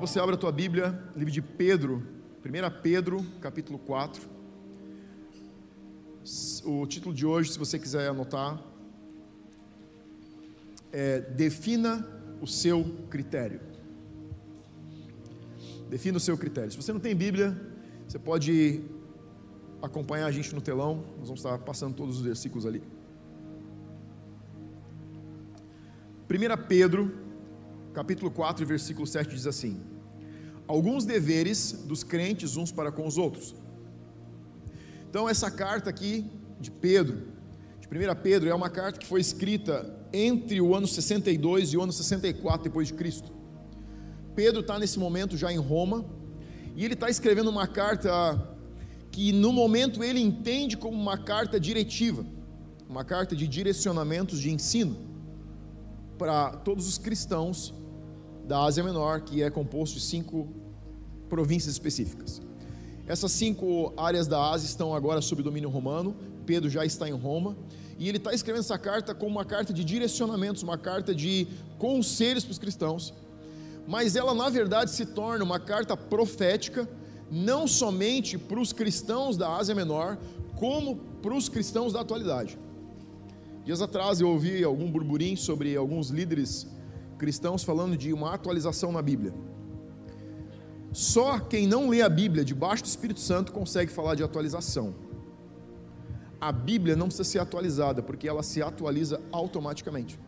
você abra a tua Bíblia, livro de Pedro, 1 Pedro, capítulo 4. O título de hoje, se você quiser anotar, é Defina o seu critério. Defina o seu critério. Se você não tem Bíblia, você pode acompanhar a gente no telão, nós vamos estar passando todos os versículos ali. 1 Pedro, capítulo 4, versículo 7 diz assim: Alguns deveres dos crentes uns para com os outros. Então, essa carta aqui de Pedro, de 1 Pedro, é uma carta que foi escrita entre o ano 62 e o ano 64 depois de Cristo. Pedro está nesse momento já em Roma, e ele está escrevendo uma carta que no momento ele entende como uma carta diretiva, uma carta de direcionamentos de ensino para todos os cristãos da Ásia Menor, que é composto de cinco províncias específicas. Essas cinco áreas da Ásia estão agora sob domínio romano. Pedro já está em Roma e ele está escrevendo essa carta como uma carta de direcionamentos, uma carta de conselhos para os cristãos. Mas ela, na verdade, se torna uma carta profética, não somente para os cristãos da Ásia Menor, como para os cristãos da atualidade. Dias atrás eu ouvi algum burburinho sobre alguns líderes cristãos falando de uma atualização na Bíblia. Só quem não lê a Bíblia debaixo do Espírito Santo consegue falar de atualização. A Bíblia não precisa ser atualizada, porque ela se atualiza automaticamente.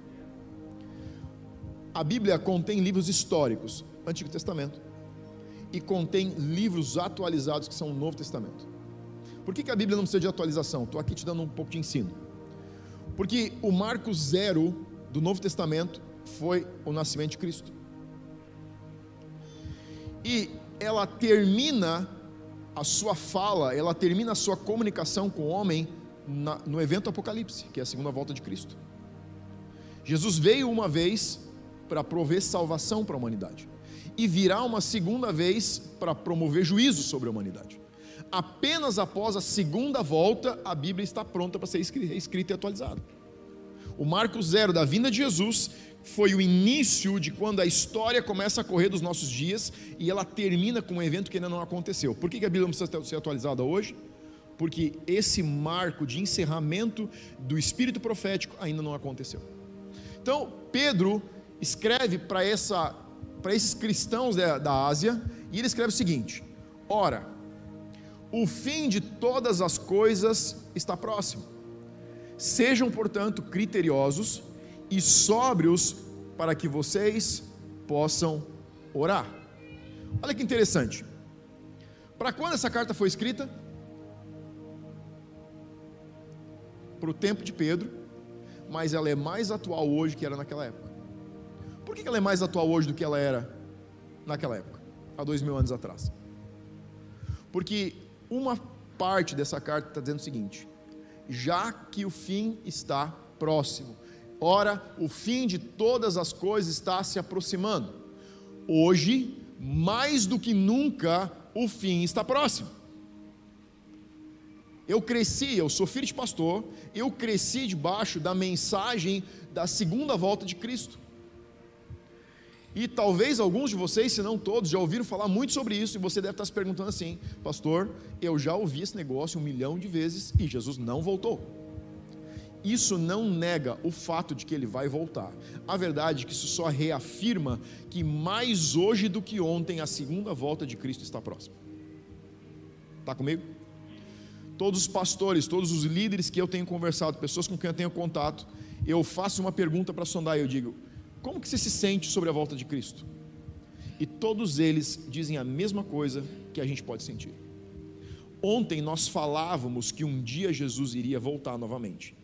A Bíblia contém livros históricos, Antigo Testamento, e contém livros atualizados que são o Novo Testamento. Por que, a Bíblia não precisa de atualização? Estou aqui te dando um pouco de ensino. Porque o marco zero do Novo Testamento foi o nascimento de Cristo. E ela termina a sua fala, ela termina a sua comunicação com o homem na, no evento Apocalipse, que é a segunda volta de Cristo. Jesus veio uma vez para prover salvação para a humanidade, e virá uma segunda vez para promover juízo sobre a humanidade. Apenas após a segunda volta, a Bíblia está pronta para ser escrita e atualizada. O marco zero da vinda de Jesus foi o início de quando a história começa a correr dos nossos dias e ela termina com um evento que ainda não aconteceu. Por que a Bíblia precisa ser atualizada hoje? Porque esse marco de encerramento do espírito profético ainda não aconteceu. Então, Pedro escreve para esses cristãos da, da Ásia, e ele escreve o seguinte: Ora, o fim de todas as coisas está próximo. Sejam, portanto, criteriosos e sóbrios para que vocês possam orar. Olha que interessante. Para quando essa carta foi escrita? Para o tempo de Pedro, mas ela é mais atual hoje que era naquela época. Por que ela é mais atual hoje do que ela era naquela época, há dois mil anos atrás? Porque uma parte dessa carta está dizendo o seguinte: já que o fim está próximo, Ora, o fim de todas as coisas está se aproximando. Hoje, mais do que nunca, o fim está próximo. Eu cresci, eu sou filho de pastor, eu cresci debaixo da mensagem da segunda volta de Cristo. E talvez alguns de vocês, se não todos, já ouviram falar muito sobre isso, e você deve estar se perguntando assim: Pastor, eu já ouvi esse negócio um milhão de vezes e Jesus não voltou isso não nega o fato de que ele vai voltar. A verdade é que isso só reafirma que mais hoje do que ontem a segunda volta de Cristo está próxima. Está comigo? Todos os pastores, todos os líderes que eu tenho conversado, pessoas com quem eu tenho contato, eu faço uma pergunta para sondar e eu digo: como que você se sente sobre a volta de Cristo? E todos eles dizem a mesma coisa que a gente pode sentir. Ontem nós falávamos que um dia Jesus iria voltar novamente.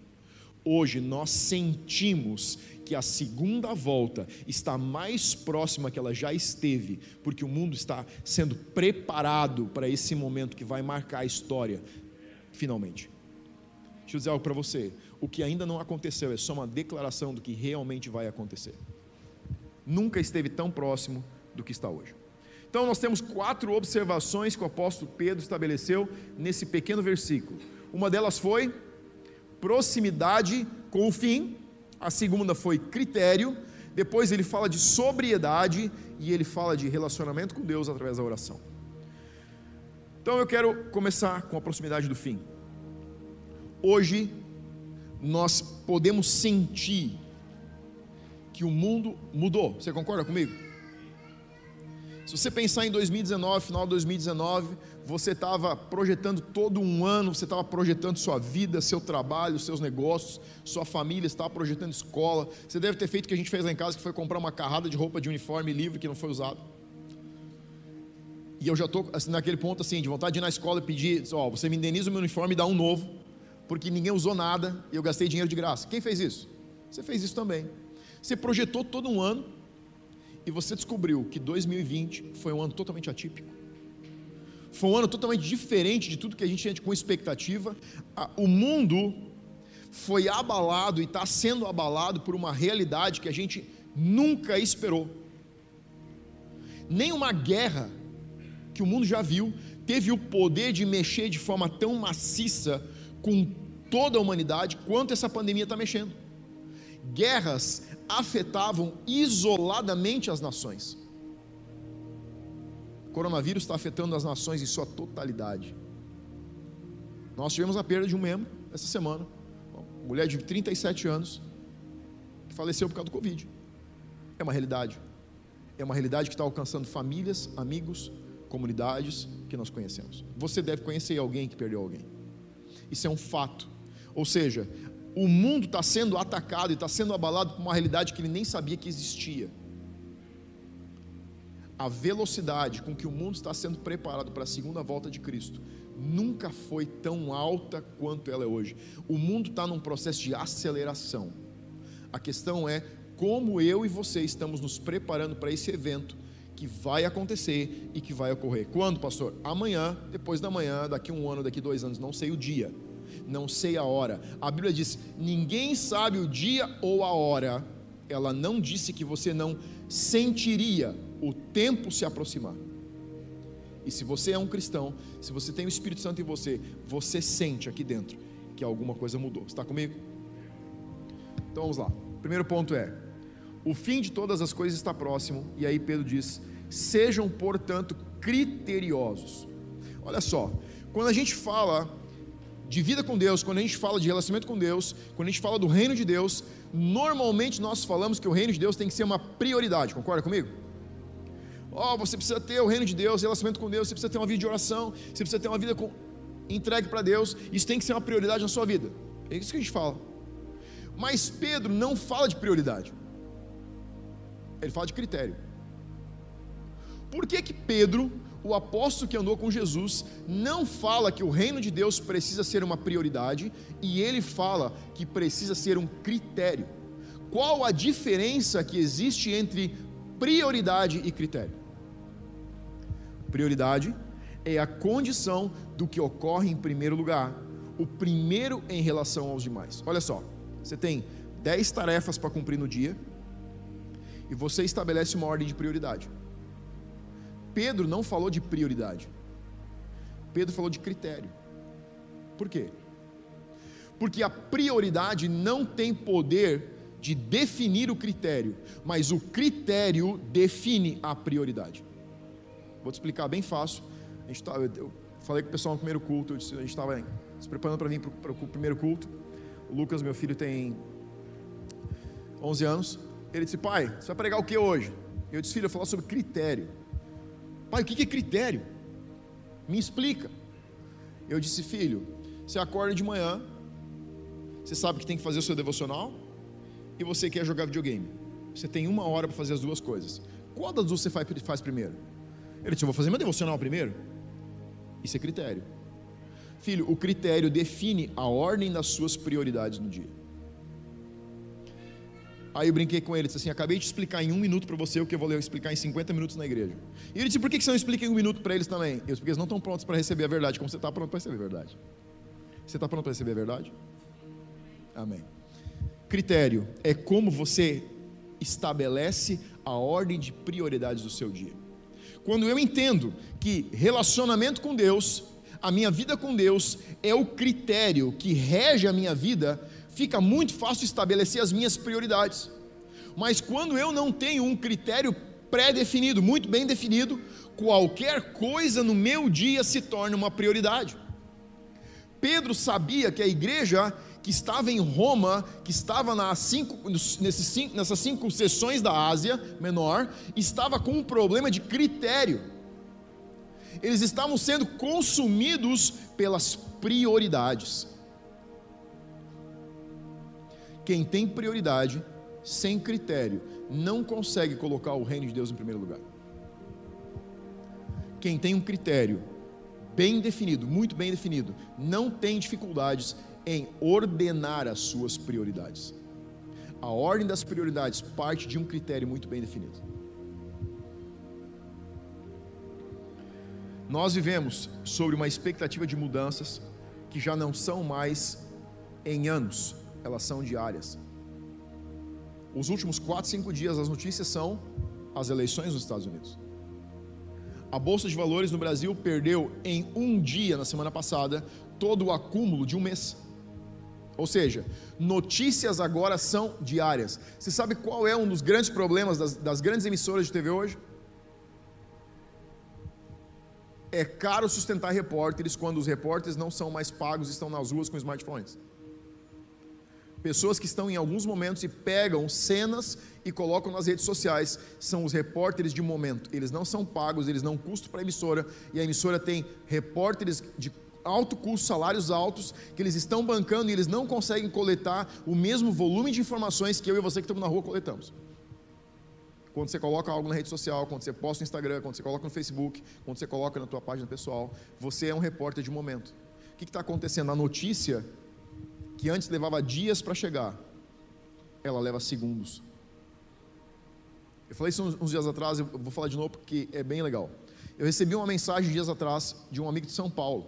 Hoje nós sentimos que a segunda volta está mais próxima que ela já esteve, porque o mundo está sendo preparado para esse momento que vai marcar a história, finalmente. Deixa eu dizer algo para você: o que ainda não aconteceu é só uma declaração do que realmente vai acontecer. Nunca esteve tão próximo do que está hoje. Então, nós temos quatro observações que o apóstolo Pedro estabeleceu nesse pequeno versículo. Uma delas foi proximidade com o fim, a segunda foi critério, Depois ele fala de sobriedade e ele fala de relacionamento com Deus através da oração. Então eu quero começar com a proximidade do fim. Hoje nós podemos sentir que o mundo mudou. Você concorda comigo? Se você pensar em 2019, final de 2019, você estava projetando todo um ano, você estava projetando sua vida, seu trabalho, seus negócios, sua família, estava projetando escola. Você deve ter feito o que a gente fez lá em casa, que foi comprar uma carrada de roupa de uniforme livre que não foi usado. E eu já estou assim, naquele ponto assim, de vontade de ir na escola e pedir, ó, oh, você me indeniza o meu uniforme e dá um novo, porque ninguém usou nada e eu gastei dinheiro de graça. Quem fez isso? Você fez isso também. Você projetou todo um ano e você descobriu que 2020 foi um ano totalmente atípico. Foi um ano totalmente diferente de tudo que a gente tinha com expectativa. O mundo foi abalado e está sendo abalado por uma realidade que a gente nunca esperou. Nem uma guerra que o mundo já viu teve o poder de mexer de forma tão maciça com toda a humanidade quanto essa pandemia está mexendo. Guerras afetavam isoladamente as nações coronavírus está afetando as nações em sua totalidade. Nós tivemos a perda de um membro essa semana, uma mulher de 37 anos, que faleceu por causa do Covid. É uma realidade. É uma realidade que está alcançando famílias, amigos, comunidades que nós conhecemos. Você deve conhecer alguém que perdeu alguém. Isso é um fato. Ou seja, o mundo está sendo atacado e está sendo abalado por uma realidade que ele nem sabia que existia a velocidade com que o mundo está sendo preparado para a segunda volta de Cristo nunca foi tão alta quanto ela é hoje. O mundo está num processo de aceleração. A questão é como eu e você estamos nos preparando para esse evento que vai acontecer e que vai ocorrer. Quando, pastor? Amanhã, depois da manhã, daqui um ano, daqui dois anos, não sei o dia, não sei a hora. A Bíblia diz: ninguém sabe o dia ou a hora. Ela não disse que você não sentiria o tempo se aproximar. E se você é um cristão, se você tem o Espírito Santo em você, você sente aqui dentro que alguma coisa mudou. Está comigo? Então vamos lá. Primeiro ponto é: o fim de todas as coisas está próximo. E aí Pedro diz: sejam, portanto, criteriosos. Olha só, quando a gente fala de vida com Deus, quando a gente fala de relacionamento com Deus, quando a gente fala do reino de Deus, normalmente nós falamos que o reino de Deus tem que ser uma prioridade. Concorda comigo? Ó, oh, você precisa ter o reino de Deus, relacionamento com Deus, você precisa ter uma vida de oração, você precisa ter uma vida com... entregue para Deus, isso tem que ser uma prioridade na sua vida. É isso que a gente fala. Mas Pedro não fala de prioridade. Ele fala de critério. Por que que Pedro, o apóstolo que andou com Jesus, não fala que o reino de Deus precisa ser uma prioridade e ele fala que precisa ser um critério? Qual a diferença que existe entre prioridade e critério? Prioridade é a condição do que ocorre em primeiro lugar, o primeiro em relação aos demais. Olha só, você tem 10 tarefas para cumprir no dia e você estabelece uma ordem de prioridade. Pedro não falou de prioridade, Pedro falou de critério. Por quê? Porque a prioridade não tem poder de definir o critério, mas o critério define a prioridade. Vou te explicar bem fácil. A gente tá, eu falei com o pessoal no primeiro culto, disse, a gente estava se preparando para vir para o primeiro culto. O Lucas, meu filho, tem 11 anos. Ele disse: Pai, você vai pregar o que hoje? Eu disse: Filho, eu vou falar sobre critério. Pai, o que é critério? Me explica. Eu disse: Filho, você acorda de manhã, você sabe que tem que fazer o seu devocional e você quer jogar videogame. Você tem uma hora para fazer as duas coisas. Qual das duas você faz primeiro? Ele disse: Eu vou fazer meu devocional primeiro. Isso é critério. Filho, o critério define a ordem das suas prioridades no dia. Aí eu brinquei com ele, disse assim: Acabei de explicar em um minuto para você o que eu vou explicar em 50 minutos na igreja. E ele disse: Por que você não explica em um minuto para eles também? Eu disse: Porque eles não estão prontos para receber a verdade, como você está pronto para receber a verdade. Você está pronto para receber a verdade? Amém. Critério é como você estabelece a ordem de prioridades do seu dia. Quando eu entendo que relacionamento com Deus, a minha vida com Deus é o critério que rege a minha vida, fica muito fácil estabelecer as minhas prioridades. Mas quando eu não tenho um critério pré-definido, muito bem definido, qualquer coisa no meu dia se torna uma prioridade. Pedro sabia que a igreja que estava em Roma, que estava nas cinco, nesses nessas cinco sessões da Ásia Menor, estava com um problema de critério. Eles estavam sendo consumidos pelas prioridades. Quem tem prioridade, sem critério, não consegue colocar o reino de Deus em primeiro lugar. Quem tem um critério bem definido, muito bem definido, não tem dificuldades em ordenar as suas prioridades. A ordem das prioridades parte de um critério muito bem definido. Nós vivemos sobre uma expectativa de mudanças que já não são mais em anos, elas são diárias. Os últimos 4, 5 dias as notícias são as eleições nos Estados Unidos. A Bolsa de Valores no Brasil perdeu em um dia, na semana passada, todo o acúmulo de um mês. Ou seja, notícias agora são diárias. Você sabe qual é um dos grandes problemas das, das grandes emissoras de TV hoje? É caro sustentar repórteres quando os repórteres não são mais pagos e estão nas ruas com smartphones. Pessoas que estão em alguns momentos e pegam cenas e colocam nas redes sociais, são os repórteres de momento. Eles não são pagos, eles não custam para a emissora, e a emissora tem repórteres de alto custo, salários altos, que eles estão bancando e eles não conseguem coletar o mesmo volume de informações que eu e você que estamos na rua coletamos. Quando você coloca algo na rede social, quando você posta no Instagram, quando você coloca no Facebook, quando você coloca na tua página pessoal, você é um repórter de momento. O que está acontecendo? A notícia que antes levava dias para chegar, ela leva segundos. Eu falei isso uns, dias atrás, eu vou falar de novo porque é bem legal. Eu recebi uma mensagem dias atrás de um amigo de São Paulo.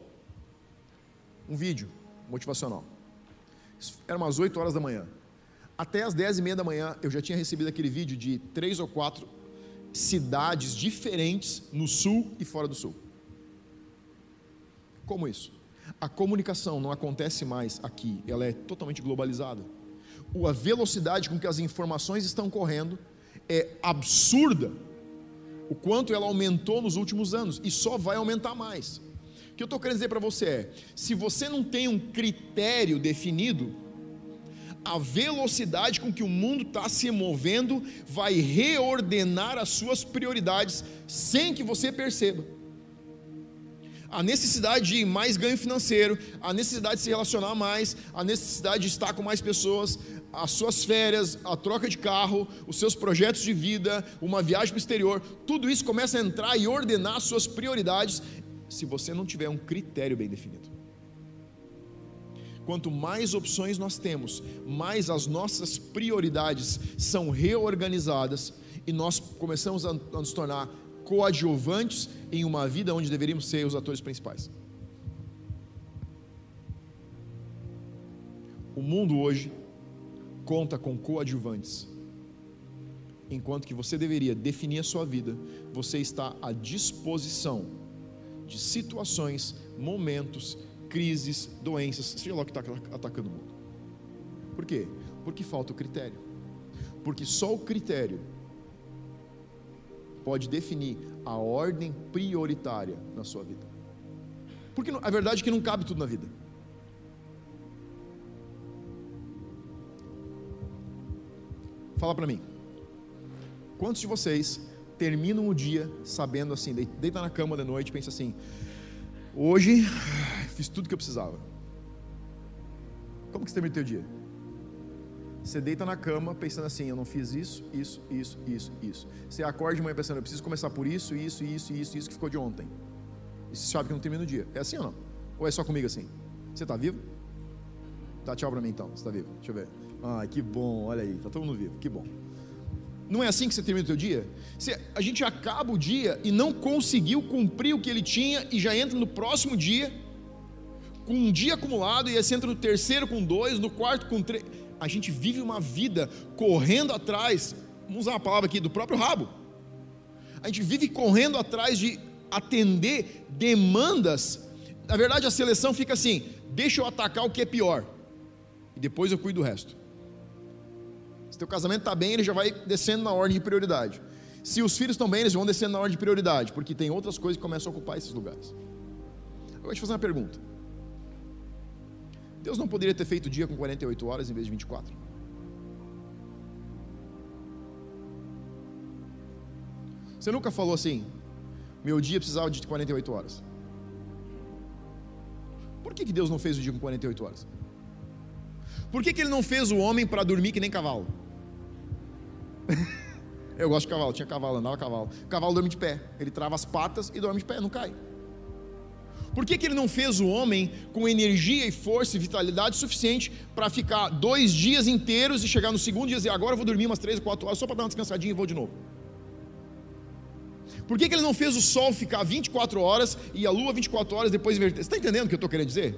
Um vídeo motivacional. Era umas 8 horas da manhã. Até as 10 e meia da manhã eu já tinha recebido aquele vídeo de três ou quatro cidades diferentes no sul e fora do sul. Como isso? A comunicação não acontece mais aqui, ela é totalmente globalizada. A velocidade com que as informações estão correndo é absurda. O quanto ela aumentou nos últimos anos e só vai aumentar mais. O que eu estou querendo dizer para você é: se você não tem um critério definido, a velocidade com que o mundo está se movendo vai reordenar as suas prioridades sem que você perceba. A necessidade de mais ganho financeiro, a necessidade de se relacionar mais, a necessidade de estar com mais pessoas, as suas férias, a troca de carro, os seus projetos de vida, uma viagem para o exterior, tudo isso começa a entrar e ordenar as suas prioridades, se você não tiver um critério bem definido. Quanto mais opções nós temos, mais as nossas prioridades são reorganizadas e nós começamos a nos tornar coadjuvantes em uma vida onde deveríamos ser os atores principais. O mundo hoje conta com coadjuvantes. Enquanto que você deveria definir a sua vida, você está à disposição de situações, momentos, crises, doenças, seja lá o que está atacando o mundo. Por quê? Porque falta o critério. Porque só o critério pode definir a ordem prioritária na sua vida. Porque a verdade é que não cabe tudo na vida. Fala para mim. Quantos de vocês terminam o dia sabendo assim, deita na cama da noite e pensa assim: hoje fiz tudo que eu precisava. Como que você termina o teu dia? Você deita na cama pensando assim: eu não fiz isso, isso, isso, isso, isso. Você acorda de manhã pensando: eu preciso começar por isso, isso, isso, isso, isso que ficou de ontem. E você sabe que não termina o dia. É assim ou não? Ou é só comigo assim? Você está vivo? Dá tchau para mim então. Você está vivo? Deixa eu ver. Ah, que bom. Olha aí, está todo mundo vivo. Que bom. Não é assim que você termina o teu dia? Você, a gente acaba o dia e não conseguiu cumprir o que ele tinha e já entra no próximo dia com um dia acumulado e aí você entra no terceiro com dois, no quarto com três a gente vive uma vida correndo atrás, vamos usar uma palavra aqui, do próprio rabo. A gente vive correndo atrás de atender demandas. Na verdade, a seleção fica assim: deixa eu atacar o que é pior, e depois eu cuido do resto. Teu casamento está bem, ele já vai descendo na ordem de prioridade. Se os filhos estão bem, eles vão descendo na ordem de prioridade, porque tem outras coisas que começam a ocupar esses lugares. Eu vou te fazer uma pergunta. Deus não poderia ter feito o dia com 48 horas em vez de 24? Você nunca falou assim, meu dia precisava de 48 horas. Por que, que Deus não fez o dia com 48 horas? Por que, que Ele não fez o homem para dormir que nem cavalo? Eu gosto de cavalo, tinha cavalo, andava cavalo. O cavalo dorme de pé, ele trava as patas e dorme de pé, não cai. Por que, que ele não fez o homem com energia e força e vitalidade suficiente para ficar dois dias inteiros e chegar no segundo dia e dizer, agora eu vou dormir umas três ou quatro horas só para dar uma descansadinha e vou de novo? Por que, que ele não fez o sol ficar 24 horas e a lua 24 horas depois inverter? Você está entendendo o que eu estou querendo dizer?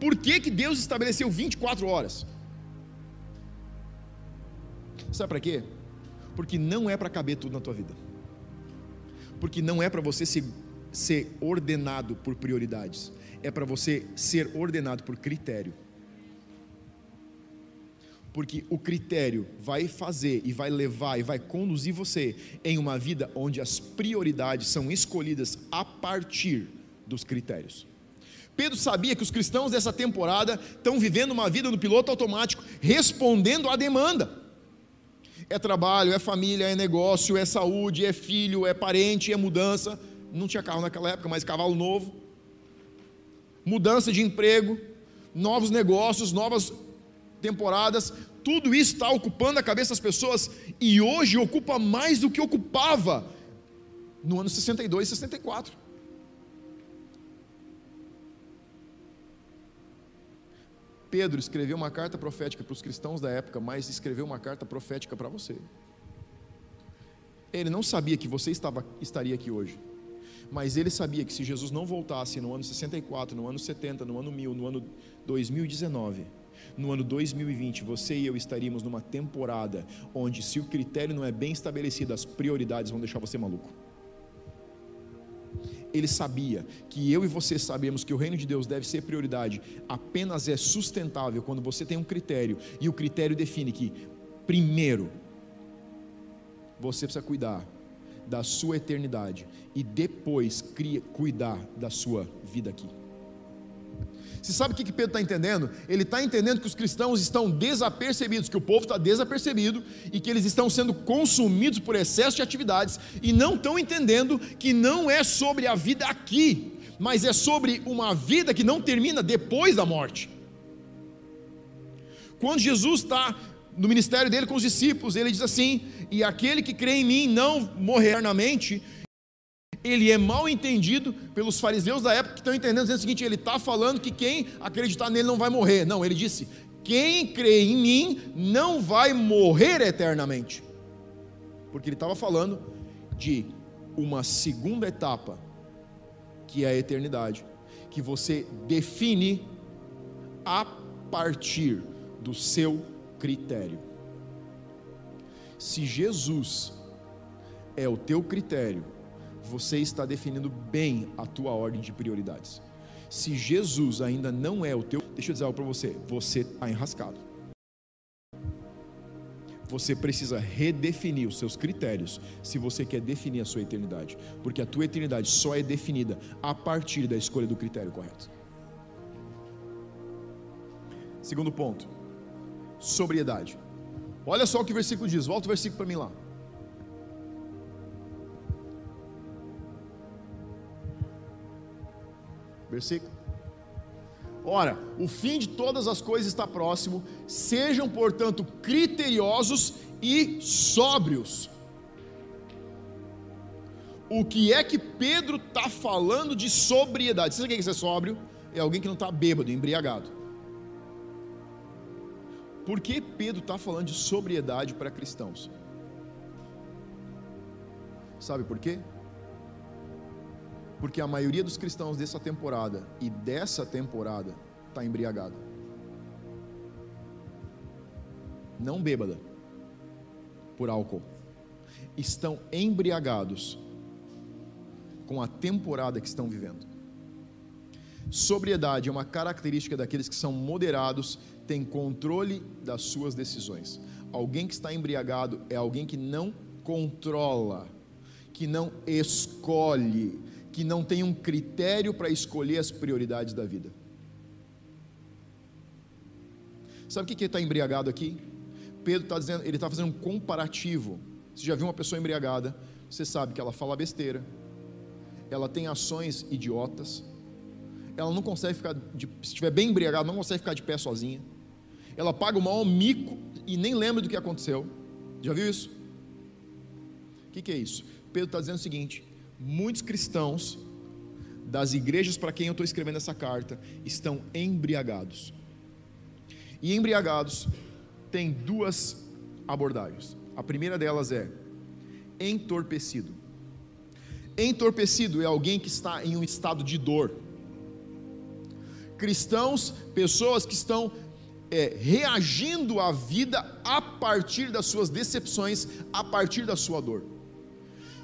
Por que, que Deus estabeleceu 24 horas? Sabe para quê? Porque não é para caber tudo na tua vida. Porque não é para você se, ser ordenado por prioridades. É para você ser ordenado por critério porque o critério vai fazer e vai levar e vai conduzir você em uma vida onde as prioridades são escolhidas a partir dos critérios. Pedro sabia que os cristãos dessa temporada estão vivendo uma vida no piloto automático, respondendo à demanda. É trabalho, é família, é negócio, é saúde, é filho, é parente, é mudança. Não tinha carro naquela época, mas cavalo novo. Mudança de emprego, novos negócios, novas temporadas, tudo isso está ocupando a cabeça das pessoas e hoje ocupa mais do que ocupava no ano 62 e 64. Pedro escreveu uma carta profética para os cristãos da época, mas escreveu uma carta profética para você. Ele não sabia que você estava, estaria aqui hoje, mas ele sabia que se Jesus não voltasse no ano 64, no ano 70, no ano 1000, no ano 2019, no ano 2020, você e eu estaríamos numa temporada onde, se o critério não é bem estabelecido, as prioridades vão deixar você maluco. Ele sabia que eu e você sabemos que o reino de Deus deve ser prioridade, apenas é sustentável quando você tem um critério, e o critério define que, primeiro, você precisa cuidar da sua eternidade e depois cria, cuidar da sua vida aqui. Você sabe o que Pedro está entendendo? Ele está entendendo que os cristãos estão desapercebidos, que o povo está desapercebido e que eles estão sendo consumidos por excesso de atividades e não estão entendendo que não é sobre a vida aqui, mas é sobre uma vida que não termina depois da morte. Quando Jesus está no ministério dele com os discípulos, ele diz assim: E aquele que crê em mim não morrer eternamente, ele é mal entendido pelos fariseus da época que estão entendendo dizendo o seguinte: ele está falando que quem acreditar nele não vai morrer. Não, ele disse: quem crê em mim não vai morrer eternamente. Porque ele estava falando de uma segunda etapa, que é a eternidade, que você define a partir do seu critério. Se Jesus é o teu critério, você está definindo bem a tua ordem de prioridades. Se Jesus ainda não é o teu, deixa eu dizer algo para você, você está enrascado. Você precisa redefinir os seus critérios se você quer definir a sua eternidade, porque a tua eternidade só é definida a partir da escolha do critério correto. Segundo ponto, sobriedade. Olha só o que o versículo diz, volta o versículo para mim lá. Versículo. Ora, o fim de todas as coisas está próximo, sejam, portanto, criteriosos e sóbrios. O que é que Pedro está falando de sobriedade? Você sabe o que é ser sóbrio? É alguém que não está bêbado, embriagado. Por que Pedro está falando de sobriedade para cristãos? Sabe por quê? Porque a maioria dos cristãos dessa temporada e dessa temporada está embriagada. Não bêbada por álcool. Estão embriagados com a temporada que estão vivendo. Sobriedade é uma característica daqueles que são moderados, tem controle das suas decisões. Alguém que está embriagado é alguém que não controla, que não escolhe, que não tem um critério para escolher as prioridades da vida. Sabe o que está embriagado aqui? Pedro está dizendo, ele está fazendo um comparativo. Você já viu uma pessoa embriagada? Você sabe que ela fala besteira, ela tem ações idiotas, ela não consegue ficar, de, se estiver bem embriagada, não consegue ficar de pé sozinha. Ela paga o maior mico e nem lembra do que aconteceu. Já viu isso? O que, que é isso? Pedro está dizendo o seguinte: muitos cristãos das igrejas para quem eu estou escrevendo essa carta estão embriagados. E embriagados tem duas abordagens. A primeira delas é entorpecido. Entorpecido é alguém que está em um estado de dor. Cristãos, pessoas que estão é, reagindo à vida a partir das suas decepções, a partir da sua dor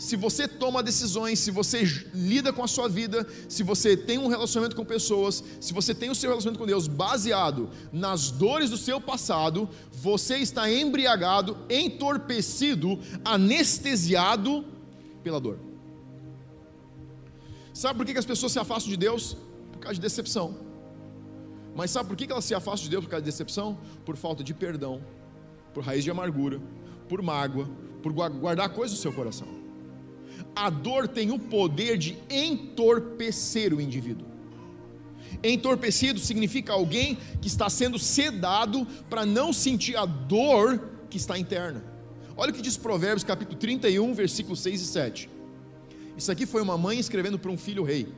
se você toma decisões, se você lida com a sua vida, se você tem um relacionamento com pessoas, se você tem o seu relacionamento com Deus baseado nas dores do seu passado, você está embriagado, entorpecido, anestesiado pela dor. Sabe por que as pessoas se afastam de Deus? Por causa de decepção. Mas sabe por que elas se afastam de Deus por causa de decepção? Por falta de perdão, por raiz de amargura, por mágoa, por guardar coisas no seu coração a dor tem o poder de entorpecer o indivíduo. Entorpecido significa alguém que está sendo sedado para não sentir a dor que está interna. Olha o que diz Provérbios capítulo 31, versículos 6 e 7. Isso aqui foi uma mãe escrevendo para um filho rei.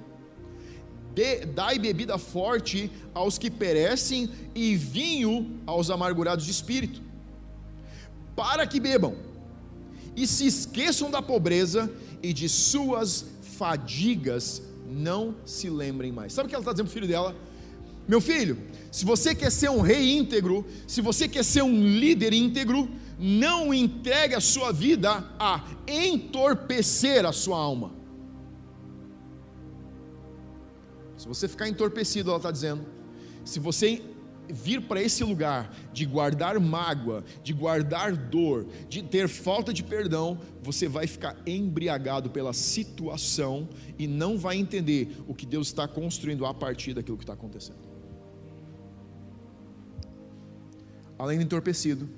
dai bebida forte aos que perecem e vinho aos amargurados de espírito, para que bebam e se esqueçam da pobreza e de suas fadigas não se lembrem mais. Sabe o que ela está dizendo para o filho dela? Meu filho, se você quer ser um rei íntegro, se você quer ser um líder íntegro, não entregue a sua vida a entorpecer a sua alma. Se você ficar entorpecido, ela está dizendo, se você vir para esse lugar de guardar mágoa, de guardar dor, de ter falta de perdão, você vai ficar embriagado pela situação e não vai entender o que Deus está construindo a partir daquilo que está acontecendo. Além do entorpecido,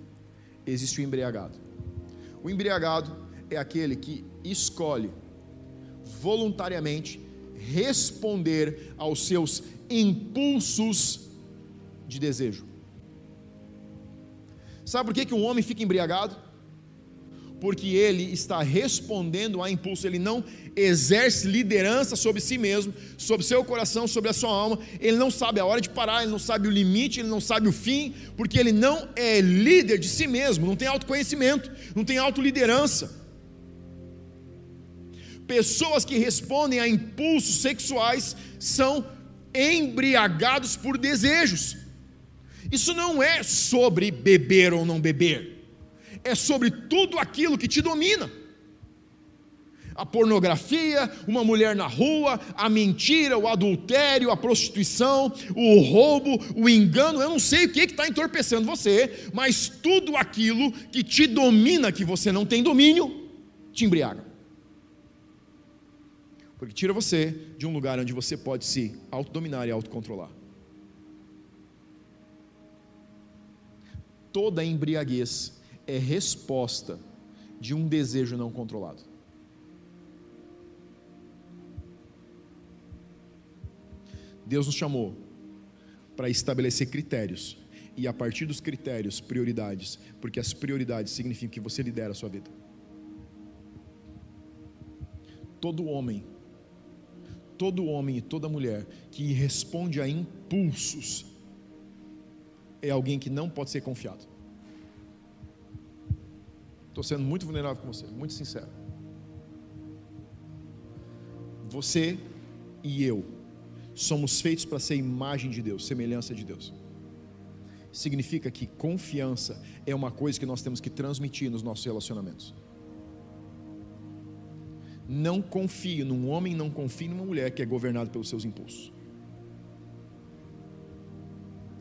existe o embriagado. O embriagado é aquele que escolhe voluntariamente responder aos seus impulsos de desejo. Sabe por que, que um homem fica embriagado? Porque ele está respondendo a impulso, ele não exerce liderança sobre si mesmo, sobre seu coração, sobre a sua alma, ele não sabe a hora de parar, ele não sabe o limite, ele não sabe o fim, porque ele não é líder de si mesmo, não tem autoconhecimento, não tem autoliderança. Pessoas que respondem a impulsos sexuais são embriagados por desejos. Isso não é sobre beber ou não beber, é sobre tudo aquilo que te domina. A pornografia, uma mulher na rua, a mentira, o adultério, a prostituição, o roubo, o engano, eu não sei o que está entorpecendo você, mas tudo aquilo que te domina, que você não tem domínio, te embriaga. Porque tira você de um lugar onde você pode se autodominar e autocontrolar. Toda embriaguez é resposta de um desejo não controlado. Deus nos chamou para estabelecer critérios e a partir dos critérios, prioridades, porque as prioridades significam que você lidera a sua vida. Todo homem, todo homem e toda mulher que responde a impulsos é alguém que não pode ser confiado. Estou sendo muito vulnerável com você, muito sincero. Você e eu somos feitos para ser imagem de Deus, semelhança de Deus. Significa que confiança é uma coisa que nós temos que transmitir nos nossos relacionamentos. Não confie num homem, não confie numa mulher que é governado pelos seus impulsos.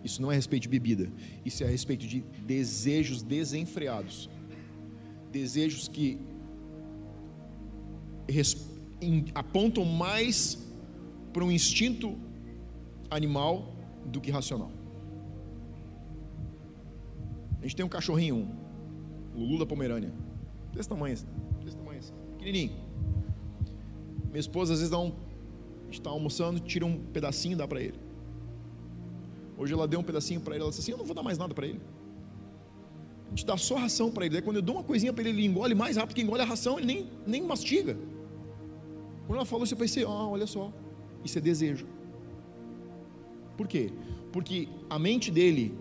Isso não é a respeito de bebida, isso é a respeito de desejos desenfreados. Desejos que apontam mais para um instinto animal do que racional. A gente tem um cachorrinho, um Lulu da Pomerânia, desse tamanho, desse tamanho, pequenininho. Minha esposa às vezes dá um, a gente está almoçando, tira um pedacinho dá para ele. Hoje ela deu um pedacinho para ele, ela disse assim: Eu não vou dar mais nada para ele. A gente dá só ração para ele. Daí quando eu dou uma coisinha para ele, ele engole mais rápido que engole a ração, ele nem, nem mastiga. Quando ela falou isso, eu pensei: Ah, olha só, isso é desejo. Por quê? Porque a mente dele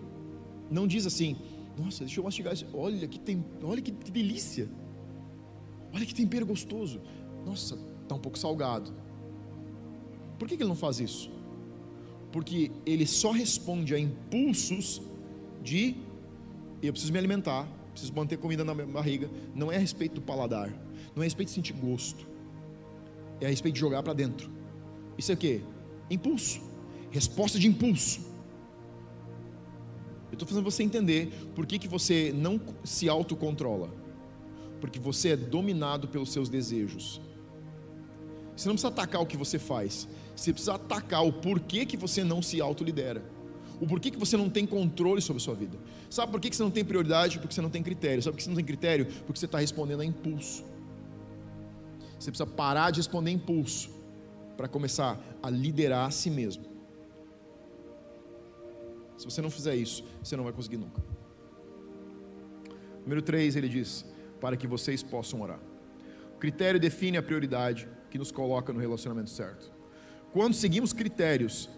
não diz assim: Nossa, deixa eu mastigar isso. Olha que, tem, olha que, que delícia. Olha que tempero gostoso. Nossa, está um pouco salgado. Por que, que ele não faz isso? Porque ele só responde a impulsos de eu preciso me alimentar, preciso manter comida na minha barriga. Não é a respeito do paladar, não é a respeito de sentir gosto, é a respeito de jogar para dentro. Isso é o que? Impulso, resposta de impulso. Eu estou fazendo você entender por que, que você não se autocontrola, porque você é dominado pelos seus desejos. Você não precisa atacar o que você faz, você precisa atacar o porquê que você não se autolidera. O porquê que você não tem controle sobre a sua vida. Sabe por que você não tem prioridade? Porque você não tem critério. Sabe por que você não tem critério? Porque você está respondendo a impulso. Você precisa parar de responder a impulso para começar a liderar a si mesmo. Se você não fizer isso, você não vai conseguir nunca. Número 3, ele diz: para que vocês possam orar. O critério define a prioridade que nos coloca no relacionamento certo. Quando seguimos critérios,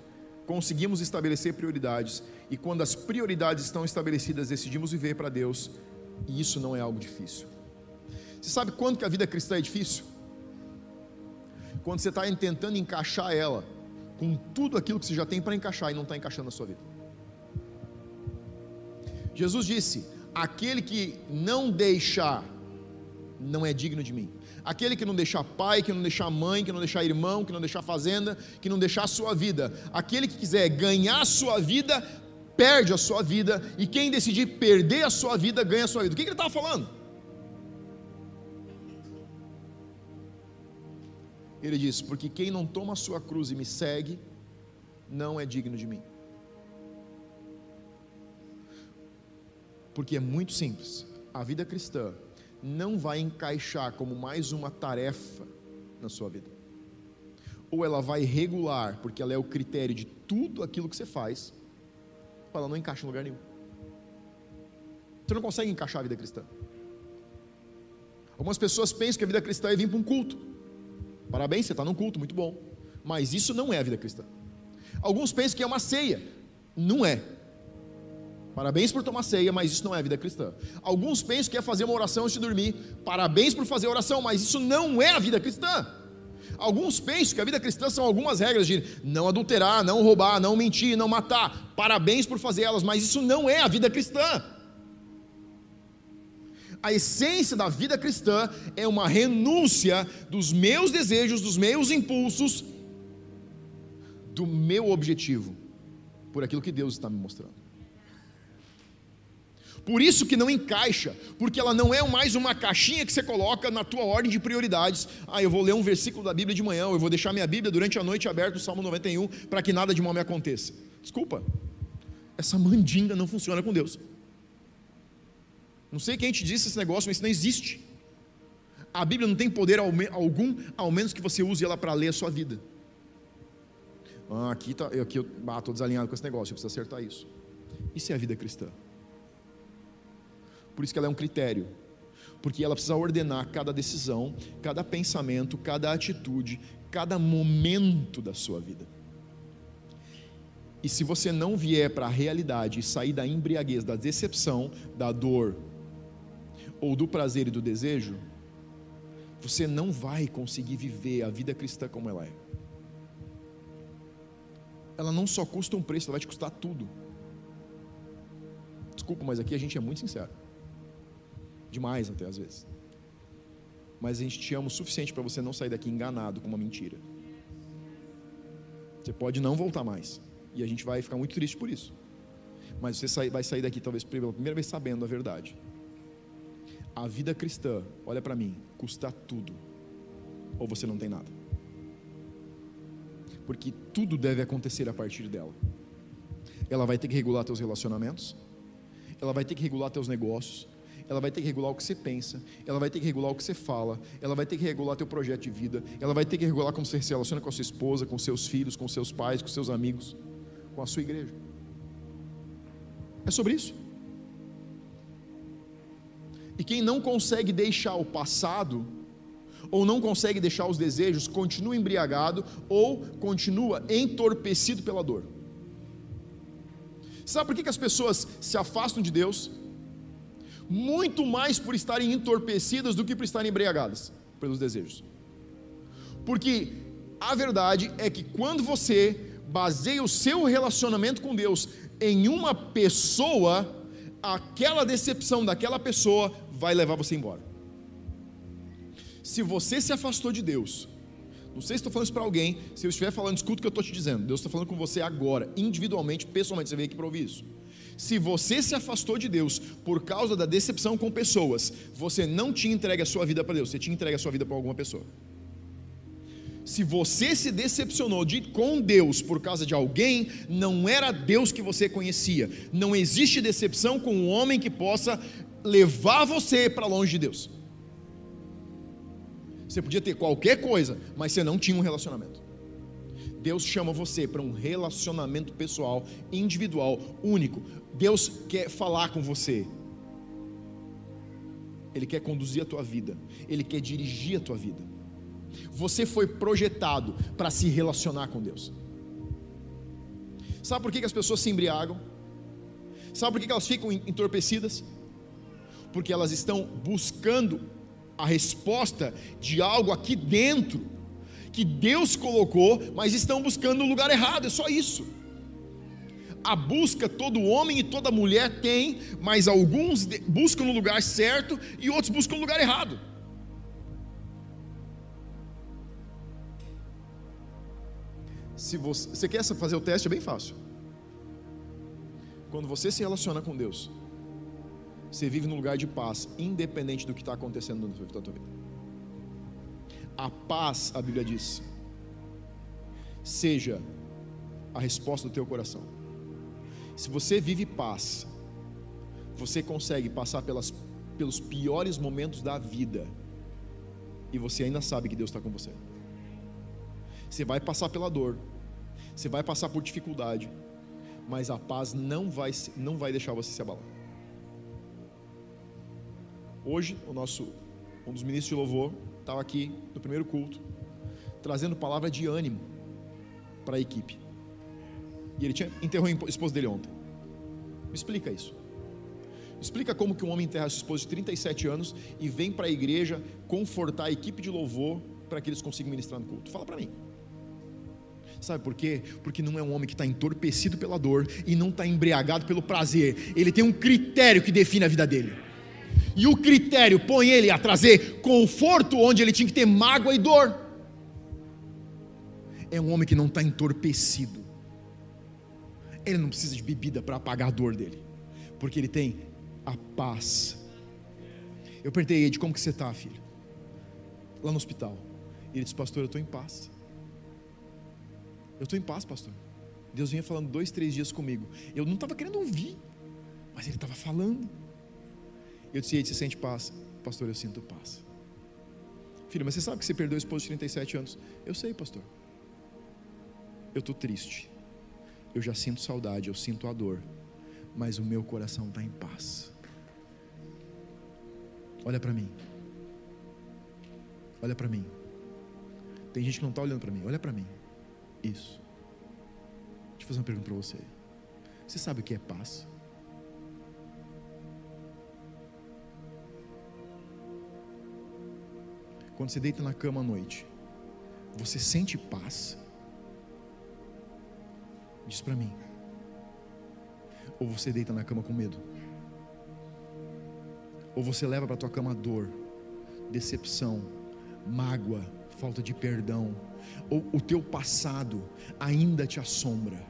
conseguimos estabelecer prioridades, e quando as prioridades estão estabelecidas, decidimos viver para Deus, e isso não é algo difícil. Você sabe quando que a vida cristã é difícil? Quando você está tentando encaixar ela com tudo aquilo que você já tem para encaixar e não está encaixando na sua vida. Jesus disse: aquele que não deixar, não é digno de mim. Aquele que não deixar pai, que não deixar mãe, que não deixar irmão, que não deixar fazenda, que não deixar a sua vida. Aquele que quiser ganhar a sua vida, perde a sua vida. E quem decidir perder a sua vida, ganha a sua vida. O que, que ele estava falando? Ele diz: Porque quem não toma a sua cruz e me segue, não é digno de mim. Porque é muito simples. A vida cristã não vai encaixar como mais uma tarefa na sua vida. Ou ela vai regular, porque ela é o critério de tudo aquilo que você faz, ou ela não encaixa em lugar nenhum. Você não consegue encaixar a vida cristã. Algumas pessoas pensam que a vida cristã é vir para um culto. Parabéns, você está num culto, muito bom. Mas isso não é a vida cristã. Alguns pensam que é uma ceia. Não é. Parabéns por tomar ceia, mas isso não é a vida cristã. Alguns pensam que é fazer uma oração antes de dormir. Parabéns por fazer oração, mas isso não é a vida cristã. Alguns pensam que a vida cristã são algumas regras de não adulterar, não roubar, não mentir, não matar. Parabéns por fazer elas, mas isso não é a vida cristã. A essência da vida cristã é uma renúncia dos meus desejos, dos meus impulsos, do meu objetivo, por aquilo que Deus está me mostrando. Por isso que não encaixa, porque ela não é mais uma caixinha que você coloca na tua ordem de prioridades. Ah, eu vou ler um versículo da Bíblia de manhã, eu vou deixar minha Bíblia durante a noite aberta, o Salmo 91, para que nada de mal me aconteça. Desculpa, essa mandinga não funciona com Deus. Não sei quem te disse esse negócio, mas isso não existe. A Bíblia não tem poder algum, ao menos que você use ela para ler a sua vida. Ah, aqui, tá, aqui eu estou ah, desalinhado com esse negócio, eu preciso acertar isso. Isso é a vida cristã. Por isso que ela é um critério. Porque ela precisa ordenar cada decisão, cada pensamento, cada atitude, cada momento da sua vida. E se você não vier para a realidade e sair da embriaguez, da decepção, da dor, ou do prazer e do desejo, você não vai conseguir viver a vida cristã como ela é. Ela não só custa um preço, ela vai te custar tudo. Desculpa, mas aqui a gente é muito sincero demais até às vezes. Mas a gente te ama o suficiente para você não sair daqui enganado com uma mentira. Você pode não voltar mais. E a gente vai ficar muito triste por isso. Mas você vai sair daqui talvez pela primeira vez sabendo a verdade. A vida cristã, olha para mim, custa tudo. Ou você não tem nada. Porque tudo deve acontecer a partir dela. Ela vai ter que regular teus relacionamentos, ela vai ter que regular teus negócios, ela vai ter que regular o que você pensa, ela vai ter que regular o que você fala, ela vai ter que regular teu projeto de vida, ela vai ter que regular como você se relaciona com a sua esposa, com seus filhos, com seus pais, com seus amigos, com a sua igreja. É sobre isso. E quem não consegue deixar o passado, ou não consegue deixar os desejos, continua embriagado ou continua entorpecido pela dor. Sabe por que, que as pessoas se afastam de Deus? Muito mais por estarem entorpecidas do que por estarem embriagadas pelos desejos. Porque a verdade é que quando você baseia o seu relacionamento com Deus em uma pessoa, aquela decepção daquela pessoa vai levar você embora. Se você se afastou de Deus, não sei se estou falando isso para alguém, se eu estiver falando, escuta o que eu estou te dizendo. Deus está falando com você agora, individualmente, pessoalmente, você veio aqui para ouvir isso. Se você se afastou de Deus por causa da decepção com pessoas, você não tinha entregue a sua vida para Deus, você tinha entregue a sua vida para alguma pessoa. Se você se decepcionou de, com Deus por causa de alguém, não era Deus que você conhecia. Não existe decepção com um homem que possa levar você para longe de Deus. Você podia ter qualquer coisa, mas você não tinha um relacionamento. Deus chama você para um relacionamento pessoal, individual, único. Deus quer falar com você. Ele quer conduzir a tua vida. Ele quer dirigir a tua vida. Você foi projetado para se relacionar com Deus. Sabe por que, as pessoas se embriagam? Sabe por que elas ficam entorpecidas? Porque elas estão buscando a resposta de algo aqui dentro que Deus colocou, mas estão buscando no lugar errado, é só isso. A busca todo homem e toda mulher tem, mas alguns buscam no lugar certo e outros buscam no lugar errado. Se você, você quer fazer o teste, é bem fácil. Quando você se relaciona com Deus, você vive num lugar de paz, independente do que está acontecendo na tua vida. A paz, a Bíblia diz, seja a resposta do teu coração. Se você vive paz, você consegue passar pelas, pelos piores momentos da vida e você ainda sabe que Deus está com você. Você vai passar pela dor, você vai passar por dificuldade, mas a paz não vai, não vai deixar você se abalar. Hoje, o nosso um dos ministros de louvor estava aqui no primeiro culto, trazendo palavra de ânimo para a equipe. E ele tinha, enterrou a esposa dele ontem. Me explica isso. Me explica como que um homem enterra a sua esposa de 37 anos e vem para a igreja confortar a equipe de louvor para que eles consigam ministrar no culto. Fala para mim. Sabe por quê? Porque não é um homem que está entorpecido pela dor e não está embriagado pelo prazer. Ele tem um critério que define a vida dele e o critério põe ele a trazer conforto onde ele tinha que ter mágoa e dor. É um homem que não está entorpecido. Ele não precisa de bebida para apagar a dor dele, porque ele tem a paz. Eu perguntei a ele: como que você está, filho? Lá no hospital. Ele disse, pastor, eu estou em paz. Eu estou em paz, pastor. Deus vinha falando dois, três dias comigo. Eu não estava querendo ouvir, mas ele estava falando. Eu disse: Você sente paz? Pastor, eu sinto paz. Filho, mas você sabe que você perdeu a esposa de 37 anos? Eu sei, pastor. Eu estou triste. Eu já sinto saudade, eu sinto a dor. Mas o meu coração está em paz. Olha para mim. Olha para mim. Tem gente que não está olhando para mim. Olha para mim. Isso. Deixa eu fazer uma pergunta para você. Você sabe o que é paz? Quando você deita na cama à noite, você sente paz? Diz para mim. Ou você deita na cama com medo? Ou você leva para tua cama dor, decepção, mágoa, falta de perdão, ou o teu passado ainda te assombra?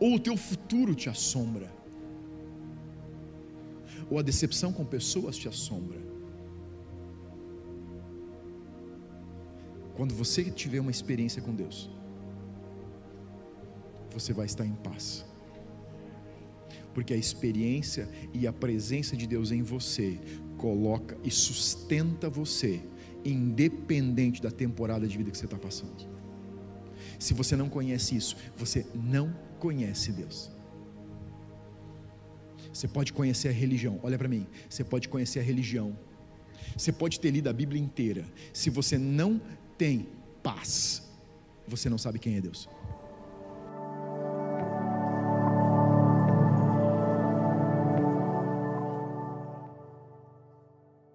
Ou o teu futuro te assombra? Ou a decepção com pessoas te assombra? Quando você tiver uma experiência com Deus, você vai estar em paz. Porque a experiência e a presença de Deus em você coloca e sustenta você, independente da temporada de vida que você está passando. Se você não conhece isso, você não conhece Deus. Você pode conhecer a religião, olha para mim, você pode conhecer a religião, você pode ter lido a Bíblia inteira, se você não tem paz, você não sabe quem é Deus.